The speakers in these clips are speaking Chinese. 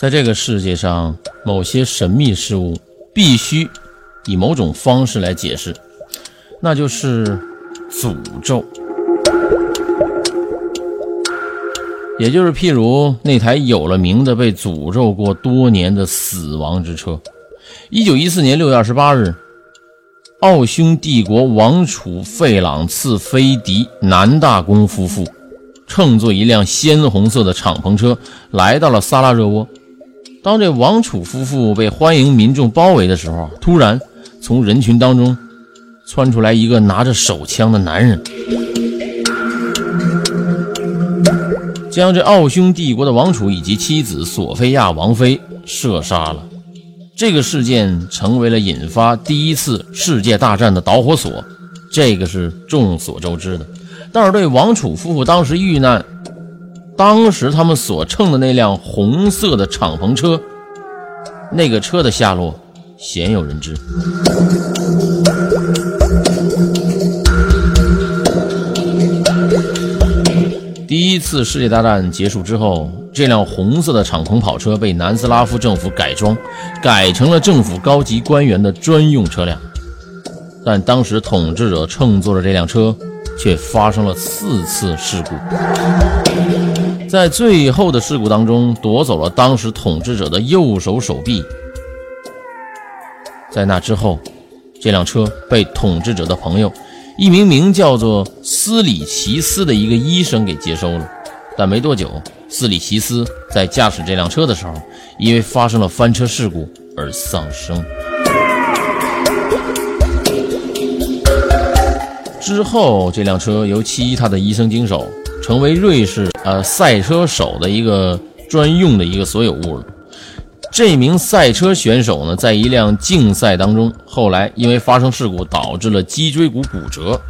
在这个世界上，某些神秘事物必须以某种方式来解释，那就是诅咒。也就是譬如那台有了名的、被诅咒过多年的死亡之车。一九一四年六月二十八日，奥匈帝国王储费朗茨菲迪南大公夫妇乘坐一辆鲜红色的敞篷车来到了萨拉热窝。当这王储夫妇被欢迎民众包围的时候，突然从人群当中窜出来一个拿着手枪的男人，将这奥匈帝国的王储以及妻子索菲亚王妃射杀了。这个事件成为了引发第一次世界大战的导火索，这个是众所周知的。但是对王储夫妇当时遇难。当时他们所乘的那辆红色的敞篷车，那个车的下落鲜有人知。第一次世界大战结束之后，这辆红色的敞篷跑车被南斯拉夫政府改装，改成了政府高级官员的专用车辆。但当时统治者乘坐的这辆车，却发生了四次事故。在最后的事故当中，夺走了当时统治者的右手手臂。在那之后，这辆车被统治者的朋友，一名名叫做斯里奇斯的一个医生给接收了。但没多久，斯里奇斯在驾驶这辆车的时候，因为发生了翻车事故而丧生。之后，这辆车由其他的医生经手。成为瑞士呃赛车手的一个专用的一个所有物了。这名赛车选手呢，在一辆竞赛当中，后来因为发生事故导致了脊椎骨骨折，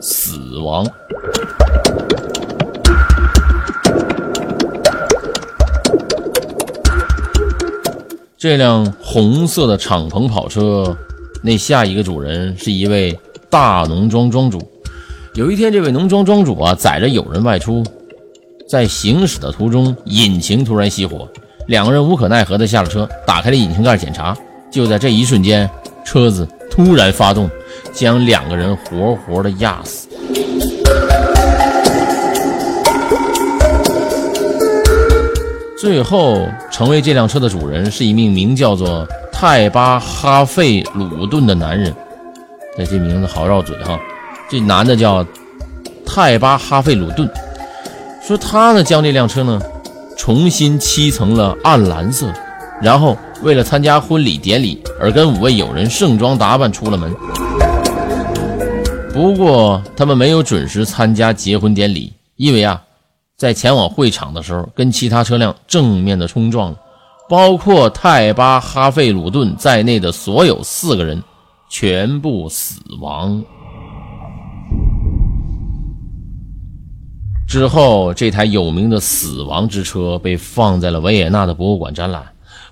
死亡。这辆红色的敞篷跑车，那下一个主人是一位大农庄庄主。有一天，这位农庄庄主啊，载着友人外出，在行驶的途中，引擎突然熄火，两个人无可奈何地下了车，打开了引擎盖检查。就在这一瞬间，车子突然发动，将两个人活活的压死。最后，成为这辆车的主人是一名名叫做泰巴哈费鲁顿的男人。这这名字好绕嘴哈。这男的叫泰巴哈费鲁顿，说他呢将这辆车呢重新漆成了暗蓝色，然后为了参加婚礼典礼而跟五位友人盛装打扮出了门。不过他们没有准时参加结婚典礼，因为啊，在前往会场的时候跟其他车辆正面的冲撞了，包括泰巴哈费鲁顿在内的所有四个人全部死亡。之后，这台有名的死亡之车被放在了维也纳的博物馆展览。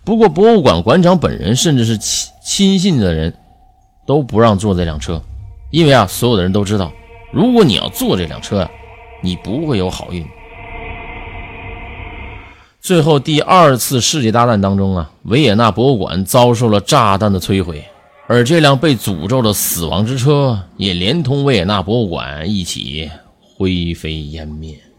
不过，博物馆馆长本人甚至是亲亲信的人都不让坐这辆车，因为啊，所有的人都知道，如果你要坐这辆车啊，你不会有好运。最后，第二次世界大战当中啊，维也纳博物馆遭受了炸弹的摧毁，而这辆被诅咒的死亡之车也连同维也纳博物馆一起。灰飞烟灭。